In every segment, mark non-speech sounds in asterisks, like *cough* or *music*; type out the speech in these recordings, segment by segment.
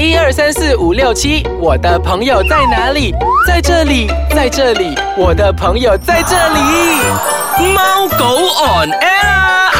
一二三四五六七，我的朋友在哪里？在这里，在这里，我的朋友在这里。猫狗 on air 啊。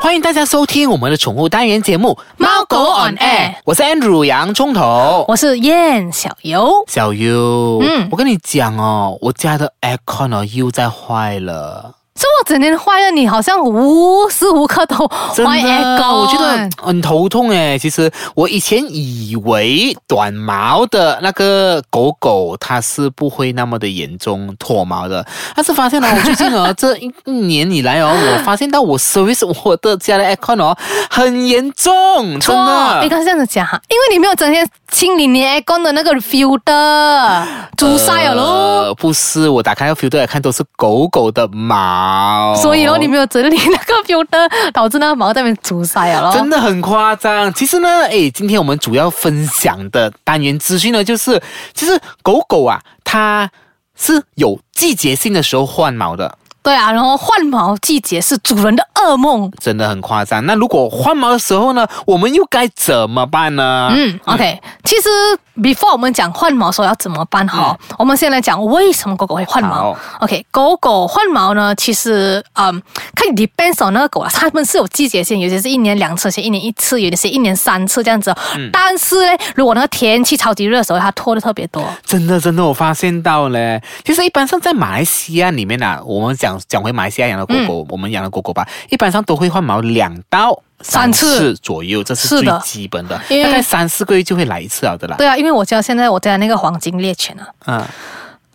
欢迎大家收听我们的宠物单元节目《猫狗 on air 我是 Andrew 洋葱头。我是燕小游。小优，嗯我跟你讲哦，我家的 aircon 哦又在坏了，是我整天坏了，你好像无时无刻都真坏的，我觉得很头痛诶。其实我以前以为短毛的那个狗狗它是不会那么的严重脱毛的，但是发现了，我最近哦这一一年以来哦，我发现到我 service 我的家的 aircon 哦很严重，真错，的应。该是这样子讲哈，因为你没有整天清理你 aircon 的那个 filter，阻塞了咯。呃，不是，我打开那个 filter 来看，都是狗狗的毛，所以哦，你没有整理那个 filter，导致那个毛在那边阻塞了咯。真的很夸张。其实呢，诶，今天我们主要分享的单元资讯呢，就是其实狗狗啊，它是有季节性的时候换毛的。对啊，然后换毛季节是主人的噩梦。真的很夸张。那如果换毛的时候呢，我们又该怎么办呢？嗯，OK，其实 before 我们讲换毛的时候要怎么办哈，我们先来讲为什么狗狗会换毛。OK，狗狗换毛呢，其实嗯，看 depends on 那个狗啊，它们是有季节性，有些是一年两次，有些一年一次，有的是一年三次这样子嗯。但是呢，如果那个天气超级热的时候，它脱的特别多。真的，真的，我发现到嘞，其实一般上在马来西亚里面啊，我们讲讲回马来西亚养的狗狗，我们养的狗狗吧，一般上都会换毛两到三次左右，这是最基本的，因为大概三四个月就会来一次了的啦。对啊，因为我家现在我家那个黄金猎犬啊，嗯，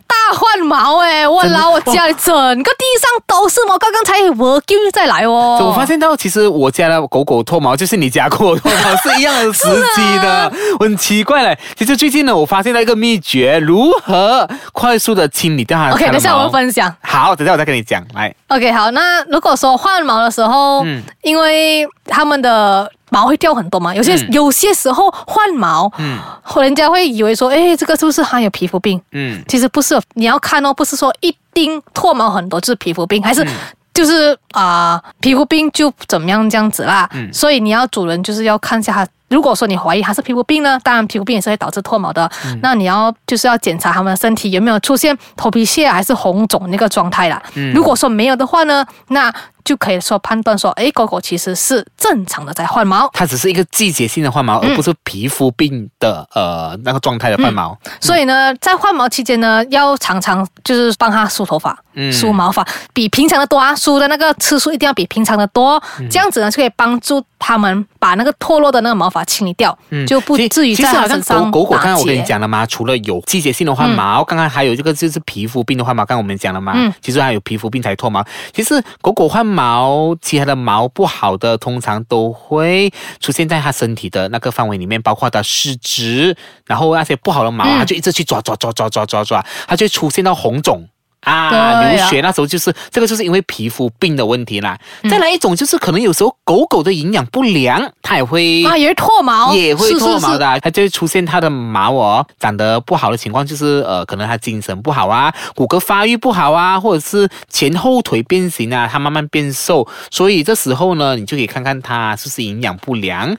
大换毛哎、我真的老我家里整个地上都是毛，刚刚才我丢再来哦。我发现到其实我家的狗狗脱毛就是你家狗狗脱毛是一样的时机的，我很奇怪嘞。其实最近呢，我发现到一个秘诀，如何快速的清理掉它的 OK，等一下我分享。好，等一下我再跟你讲，来。OK，好，那如果说换毛的时候，嗯因为他们的毛会掉很多嘛，有些、嗯有些时候换毛，嗯人家会以为说，哎，这个是不是含有皮肤病？嗯，其实不是，你要看哦，不是说一定脱毛很多就是皮肤病，还嗯是就是啊、皮肤病就怎么样这样子啦。嗯所以你要主人就是要看一下它。如果说你怀疑它是皮肤病呢，当然皮肤病也是会导致脱毛的。嗯那你要就是要检查它们的身体有没有出现头皮屑还是红肿那个状态啦。嗯如果说没有的话呢，那就可以说判断说，哎，狗狗其实是正常的在换毛。它只是一个季节性的换毛，而不是皮肤病的呃那个状态的换毛。所以呢，在换毛期间呢，要常常就是帮它梳头发、嗯梳毛发，比平常的多啊，梳的那个次数一定要比平常的多，嗯这样子呢就可以帮助它们把那个脱落的那个毛发清理掉，就不至于在它其实好像身上狗狗狗，刚打刚我跟你。讲了嘛，除了有季节性的换毛，刚刚还有这个就是皮肤病的换毛，刚刚我们讲了嘛，嗯其实还有皮肤病才脱毛。其实狗狗换毛，其他的毛不好的，通常都会出现在它身体的那个范围里面，包括它的四肢，然后那些不好的毛，嗯它就一直去抓抓抓抓抓抓抓，它就出现到红肿。啊，流血那时候就是这个，就是因为皮肤病的问题啦。嗯再来一种就是可能有时候狗狗的营养不良，它也会啊，也会脱毛，也会脱毛。的啊，它就会出现它的毛哦长得不好的情况，就是呃，可能它精神不好啊，骨骼发育不好啊，或者是前后腿变形啊，它慢慢变瘦，所以这时候呢，你就可以看看它是不是营养不良，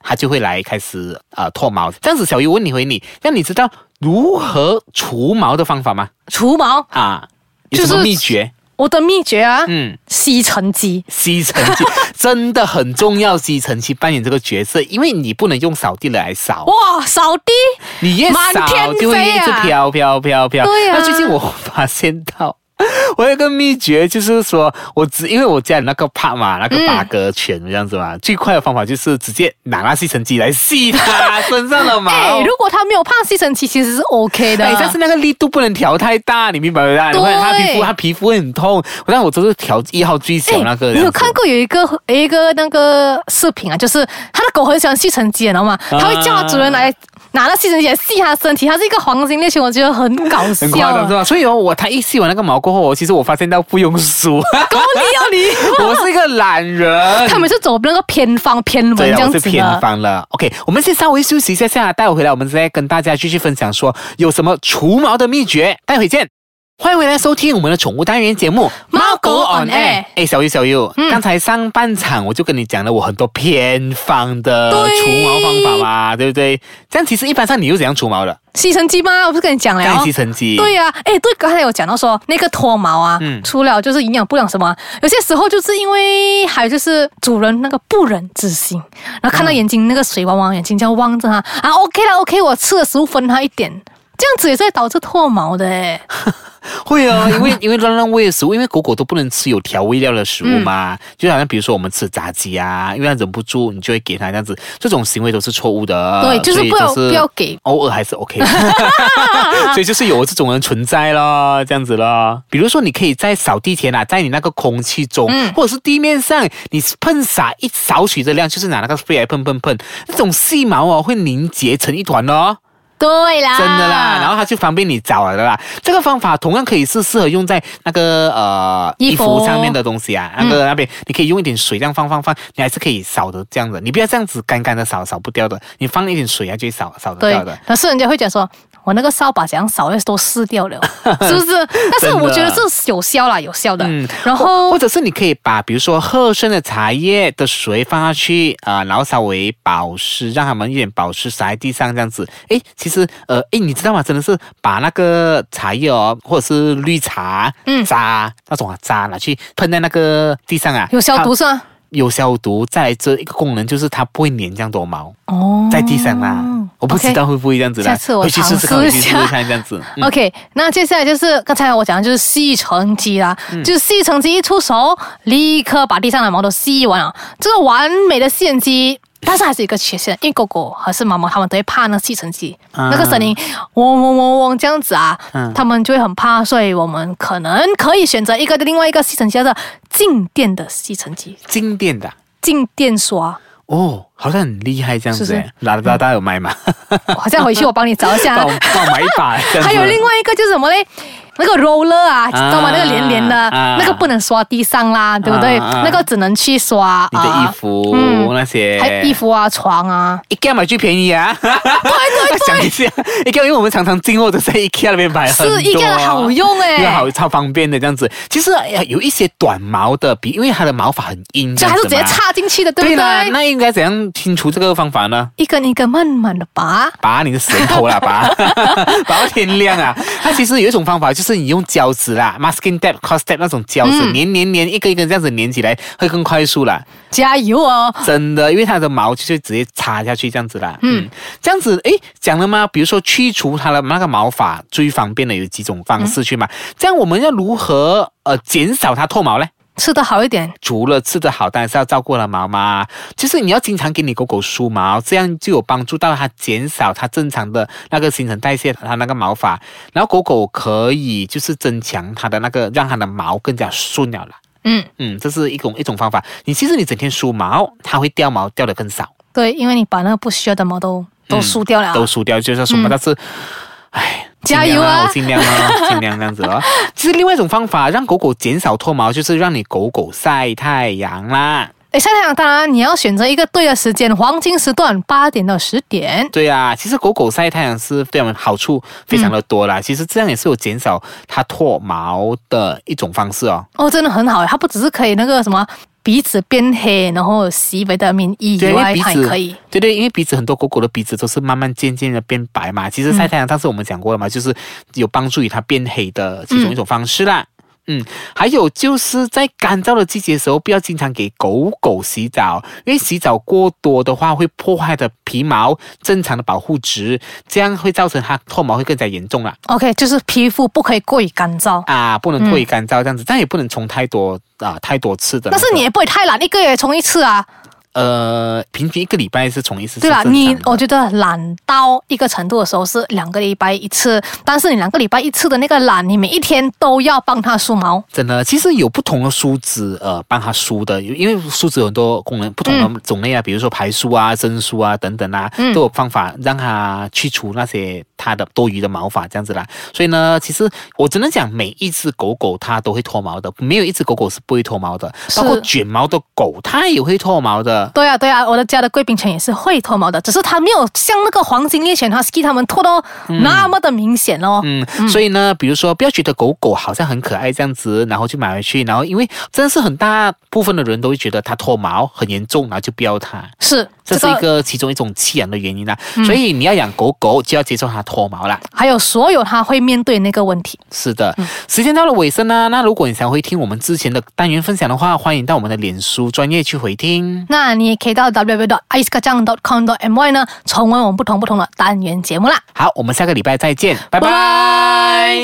它就会来开始呃脱毛。这样子，小鱼问你回你，那你知道如何除毛的方法吗？除毛。啊，有什么就是秘诀？我的秘诀啊，嗯。吸尘机。吸尘机 *laughs* 真的很重要，吸尘器扮演这个角色，因为你不能用扫地来扫，哇，扫地你越扫就会一直飞啊飘飘飘飘。对啊那最近我发现到。*laughs* 我有一个秘诀，就是说我只因为我家里那个帕嘛，那个八哥犬这样子嘛，最快的方法就是直接拿那吸尘器来吸它 *laughs* 身上的毛。哎，如果它没有胖吸尘器，其实是 OK 的。哎，但是那个力度不能调太大，你明白吗？你对会它皮肤它皮肤会很痛，但我都是调一号最小那个。哎你有看过有一个有一个那个视频啊？就是他的狗很喜欢吸尘机，你知道吗？它会叫它主人来拿到吸尘器来吸它的身体，它是一个黄金猎犬，我觉得很搞很笑夸张是啊。吧？所以哦，我它一吸完那个毛过后，我其实我发现到不用梳，够你要你，*laughs* 我是一个懒人。他们是走那个偏方偏文对了，这样我是偏子的。方了。OK，我们先稍微休息一下下，待会回来我们再跟大家继续分享说有什么除毛的秘诀。待会见。欢迎回来收听我们的宠物单元节目《猫狗 on air 哎，小优小优，刚才上半场我就跟你讲了我很多偏方的对除毛方法嘛，对。不对？这样其实一般上你又怎样除毛的？吸尘机吗？我不是跟你讲了干吸尘机。对呀、哎，对，刚才有讲到说那个脱毛啊，嗯。除了就是营养不良什么，有些时候就是因为还有就是主人那个不忍之心，然后看到眼睛那个水汪汪，眼睛这样望着他啊，OK 了，OK，我吃的食物分他一点，这样子也是会导致脱毛的哎。*laughs* 会啊，因为 *laughs* 因为乱乱喂的食物，因为狗狗都不能吃有调味料的食物嘛，就好像比如说我们吃炸鸡啊，因为它忍不住，你就会给它这样子，这种行为都是错误的。对就是不要是不要给偶尔还是 OK 的，*laughs* 所以就是有这种人存在咯，这样子咯。比如说，你可以在扫地前啊，在你那个空气中，嗯或者是地面上，你喷洒一少许的量，就是拿那个 spray 来喷喷喷，那种细毛哦会凝结成一团哦。对啦，真的啦，然后它就方便你找了的啦。这个方法同样可以是适合用在那个呃衣服。上面的东西啊，那个那边你可以用一点水这样放放放，你还是可以扫的这样子，你不要这样子干干的扫扫不掉的，你放一点水啊就会扫扫得掉的。，可是人家会讲说，我那个扫把怎样扫都湿掉了，*laughs* 是不是？但是我觉得是有效啦，有效的。嗯然后或者是你可以把比如说喝剩的茶叶的水放下去啊、呃然后稍微保湿，让它们一点保湿洒在地上这样子。诶，其实呃，诶，你知道吗？真的是把那个茶叶哦，或者是绿茶嗯渣那种啊渣拿去喷在那个地上啊，有消毒是吗？有消毒。再来这一个功能就是它不会粘这样多毛哦在地上啦。我不知道会不会这样子啦，下次我尝试一下试试看这样子。*laughs* 嗯 OK，那接下来就是刚才我讲的就是吸尘机啦，嗯就是吸尘机一出手，立刻把地上的毛都吸完了，这个完美的吸尘机。但是还是有一个缺陷，因为狗狗还是猫猫，它们都会怕那吸尘机、啊那个声音，嗡嗡嗡嗡这样子啊，嗯它们就会很怕，所以我们可能可以选择一个另外一个吸尘机，叫做静电的吸尘机，静电的啊静电刷。哦，好像很厉害这样子是不是诶。拉拉大有卖吗？*laughs* 好像回去我帮你找一下帮。我买一把。还有另外一个就是什么嘞？那个 roller 啊，知道吗？啊那个连连的，啊那个不能刷地上啦，对不对？那个只能去刷你的衣，服、嗯那些，还有衣服啊、床啊。IKEA 买最便宜啊！对对对，*laughs* 想一下，IKEA 因为我们常常进货都在 IKEA 那边买很，是 IKEA 的好用欸因为好超方便的这样子。其实哎呀有一些短毛的，比因为它的毛发很硬，就还是直接插进去的，对不对？那应该怎样清除这个方法呢？一根一根慢慢的拔，拔你的舌头啦，拔 *laughs* 拔到天亮啊！它其实有一种方法，就是你用胶纸啦，masking tape、cross tape 那种胶纸，嗯粘粘粘，一根一根这样子粘起来，会更快速啦。加油哦！真的，因为它的毛就是直接插下去这样子啦。嗯嗯，这样子，诶，讲了吗？比如说去除它的那个毛发，最方便的有几种方式去嘛？这样我们要如何呃减少它脱毛呢？吃的好一点，除了吃的好，当然是要照顾了毛毛嘛。就是你要经常给你狗狗梳毛，这样就有帮助到它减少它正常的那个新陈代谢，它那个毛发。然后狗狗可以就是增强它的那个，让它的毛更加顺了啦。嗯，嗯，这是一种一种方法。你其实你整天梳毛，它会掉毛掉的更少。对，因为你把那个不需要的毛都都梳掉了啊，都梳掉，就是要输嘛。嗯但是，唉，加油啊尽量啊，我尽量啊，*laughs* 尽量这样子哦。其实另外一种方法，让狗狗减少脱毛，就是让你狗狗晒太阳啦。诶，晒太阳当然你要选择一个对的时间，黄金时段八点到十点。对啊，其实狗狗晒太阳是对我们好处非常的多啦。其实这样也是有减少它脱毛的一种方式哦。哦，真的很好诶，它不只是可以那个什么鼻子变黑，然后洗维他命 E 以外，鼻子它也可以。对对，因为鼻子很多狗狗的鼻子都是慢慢渐渐的变白嘛。其实晒太阳，上次我们讲过了嘛，就是有帮助于它变黑的其中一种方式啦。嗯，还有就是在干燥的季节的时候，不要经常给狗狗洗澡，因为洗澡过多的话会破坏的皮毛正常的保护值，这样会造成它脱毛会更加严重啦。OK，就是皮肤不可以过于干燥。啊，不能过于干燥这样子，但也不能冲太多啊太多次的、但是你也不会太懒，一个月冲一次啊。呃，平均一个礼拜是冲一次，对啦，你我觉得懒到一个程度的时候是两个礼拜一次，但是你两个礼拜一次的那个懒，你每一天都要帮它梳毛。真的，其实有不同的梳子，呃，帮它梳的，因为梳子有很多功能，不同的种类啊，比如说排梳啊、蒸梳啊等等啊，嗯都有方法让它去除那些它的多余的毛发，这样子啦。所以呢，其实我只能讲，每一只狗狗它都会脱毛的，没有一只狗狗是不会脱毛的，包括卷毛的狗，它也会脱毛的。的。对啊，对啊，我的家的贵宾犬也是会脱毛的，只是它没有像那个黄金猎犬 Husky 它们脱到那么的明显哦。嗯，所以呢，比如说不要觉得狗狗好像很可爱这样子，然后就买回去，然后因为真的是很大部分的人都会觉得它脱毛很严重，然后就不要它。是，这是一个其中一种弃养的原因啦，所以你要养狗狗就要接受它脱毛啦。还有所有它会面对那个问题。是的，时间到了尾声呢，那如果你想回听我们之前的单元分享的话，欢迎到我们的脸书专业去回听。那你也可以到 www.icekacang.com.my 呢，重温我们不同不同的单元节目啦。好，我们下个礼拜再见，拜。拜。